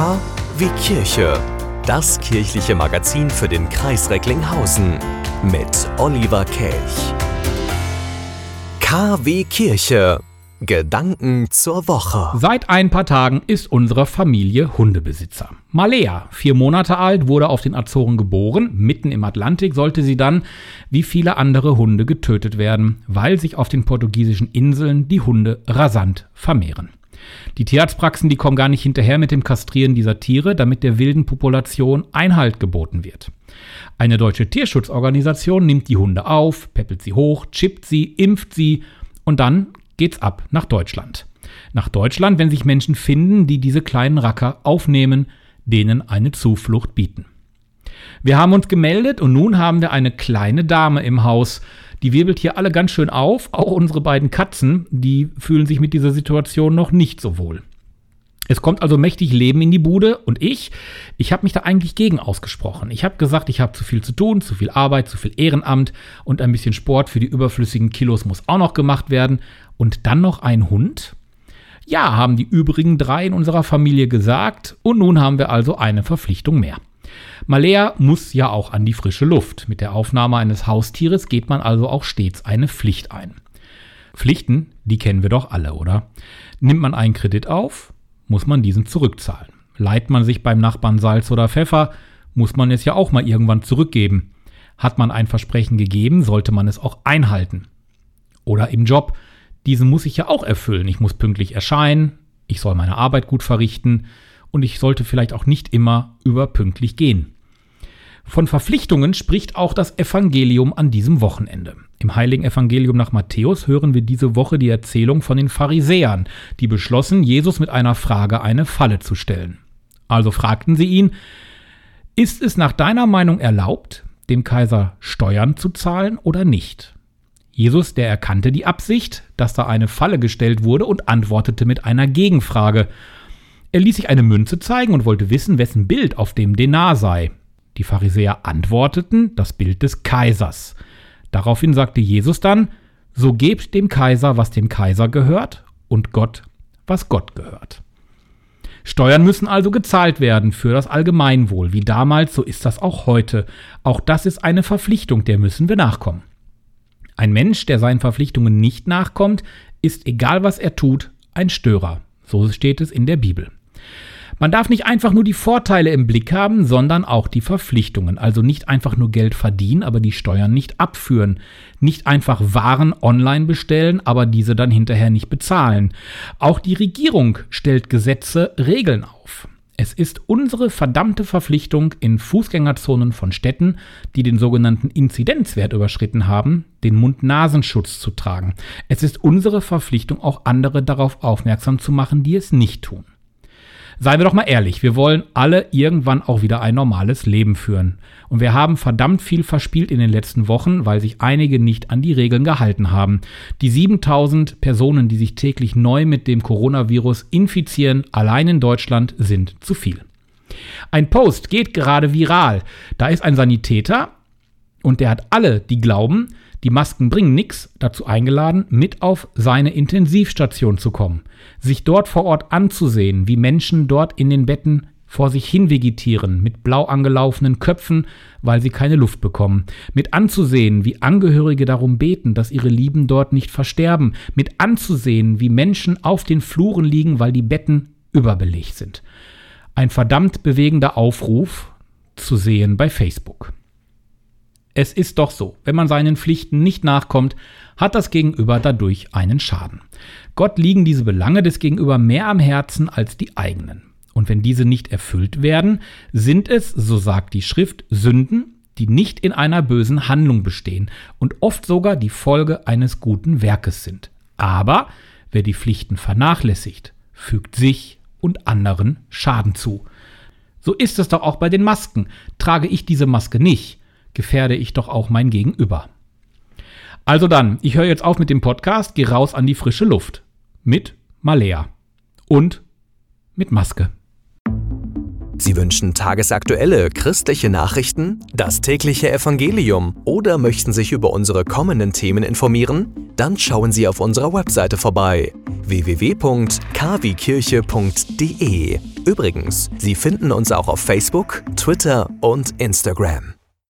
K wie Kirche. Das kirchliche Magazin für den Kreis Recklinghausen mit Oliver Kelch. KW Kirche. Gedanken zur Woche. Seit ein paar Tagen ist unsere Familie Hundebesitzer. Malea, vier Monate alt, wurde auf den Azoren geboren. Mitten im Atlantik sollte sie dann, wie viele andere Hunde, getötet werden, weil sich auf den portugiesischen Inseln die Hunde rasant vermehren. Die Tierarztpraxen, die kommen gar nicht hinterher mit dem Kastrieren dieser Tiere, damit der wilden Population Einhalt geboten wird. Eine deutsche Tierschutzorganisation nimmt die Hunde auf, peppelt sie hoch, chippt sie, impft sie und dann geht's ab nach Deutschland. Nach Deutschland, wenn sich Menschen finden, die diese kleinen Racker aufnehmen, denen eine Zuflucht bieten. Wir haben uns gemeldet und nun haben wir eine kleine Dame im Haus, die wirbelt hier alle ganz schön auf. Auch unsere beiden Katzen, die fühlen sich mit dieser Situation noch nicht so wohl. Es kommt also mächtig Leben in die Bude und ich, ich habe mich da eigentlich gegen ausgesprochen. Ich habe gesagt, ich habe zu viel zu tun, zu viel Arbeit, zu viel Ehrenamt und ein bisschen Sport für die überflüssigen Kilos muss auch noch gemacht werden. Und dann noch ein Hund? Ja, haben die übrigen drei in unserer Familie gesagt und nun haben wir also eine Verpflichtung mehr. Malea muss ja auch an die frische Luft. Mit der Aufnahme eines Haustieres geht man also auch stets eine Pflicht ein. Pflichten, die kennen wir doch alle, oder? Nimmt man einen Kredit auf, muss man diesen zurückzahlen. Leiht man sich beim Nachbarn Salz oder Pfeffer, muss man es ja auch mal irgendwann zurückgeben. Hat man ein Versprechen gegeben, sollte man es auch einhalten. Oder im Job, diesen muss ich ja auch erfüllen. Ich muss pünktlich erscheinen, ich soll meine Arbeit gut verrichten, und ich sollte vielleicht auch nicht immer überpünktlich gehen. Von Verpflichtungen spricht auch das Evangelium an diesem Wochenende. Im heiligen Evangelium nach Matthäus hören wir diese Woche die Erzählung von den Pharisäern, die beschlossen, Jesus mit einer Frage eine Falle zu stellen. Also fragten sie ihn, ist es nach deiner Meinung erlaubt, dem Kaiser Steuern zu zahlen oder nicht? Jesus, der erkannte die Absicht, dass da eine Falle gestellt wurde und antwortete mit einer Gegenfrage. Er ließ sich eine Münze zeigen und wollte wissen, wessen Bild auf dem Denar sei. Die Pharisäer antworteten, das Bild des Kaisers. Daraufhin sagte Jesus dann, so gebt dem Kaiser, was dem Kaiser gehört, und Gott, was Gott gehört. Steuern müssen also gezahlt werden für das Allgemeinwohl. Wie damals, so ist das auch heute. Auch das ist eine Verpflichtung, der müssen wir nachkommen. Ein Mensch, der seinen Verpflichtungen nicht nachkommt, ist, egal was er tut, ein Störer. So steht es in der Bibel. Man darf nicht einfach nur die Vorteile im Blick haben, sondern auch die Verpflichtungen. Also nicht einfach nur Geld verdienen, aber die Steuern nicht abführen. Nicht einfach Waren online bestellen, aber diese dann hinterher nicht bezahlen. Auch die Regierung stellt Gesetze, Regeln auf. Es ist unsere verdammte Verpflichtung, in Fußgängerzonen von Städten, die den sogenannten Inzidenzwert überschritten haben, den Mund-Nasenschutz zu tragen. Es ist unsere Verpflichtung, auch andere darauf aufmerksam zu machen, die es nicht tun. Seien wir doch mal ehrlich, wir wollen alle irgendwann auch wieder ein normales Leben führen. Und wir haben verdammt viel verspielt in den letzten Wochen, weil sich einige nicht an die Regeln gehalten haben. Die 7000 Personen, die sich täglich neu mit dem Coronavirus infizieren, allein in Deutschland sind zu viel. Ein Post geht gerade viral. Da ist ein Sanitäter und der hat alle, die glauben, die Masken bringen nichts, dazu eingeladen, mit auf seine Intensivstation zu kommen, sich dort vor Ort anzusehen, wie Menschen dort in den Betten vor sich hin vegetieren, mit blau angelaufenen Köpfen, weil sie keine Luft bekommen, mit anzusehen, wie Angehörige darum beten, dass ihre Lieben dort nicht versterben, mit anzusehen, wie Menschen auf den Fluren liegen, weil die Betten überbelegt sind. Ein verdammt bewegender Aufruf zu sehen bei Facebook. Es ist doch so, wenn man seinen Pflichten nicht nachkommt, hat das Gegenüber dadurch einen Schaden. Gott liegen diese Belange des Gegenüber mehr am Herzen als die eigenen. Und wenn diese nicht erfüllt werden, sind es, so sagt die Schrift, Sünden, die nicht in einer bösen Handlung bestehen und oft sogar die Folge eines guten Werkes sind. Aber wer die Pflichten vernachlässigt, fügt sich und anderen Schaden zu. So ist es doch auch bei den Masken. Trage ich diese Maske nicht, gefährde ich doch auch mein Gegenüber. Also dann, ich höre jetzt auf mit dem Podcast, gehe raus an die frische Luft. Mit Malea. Und mit Maske. Sie wünschen tagesaktuelle christliche Nachrichten, das tägliche Evangelium oder möchten sich über unsere kommenden Themen informieren? Dann schauen Sie auf unserer Webseite vorbei www.kwkirche.de. Übrigens, Sie finden uns auch auf Facebook, Twitter und Instagram.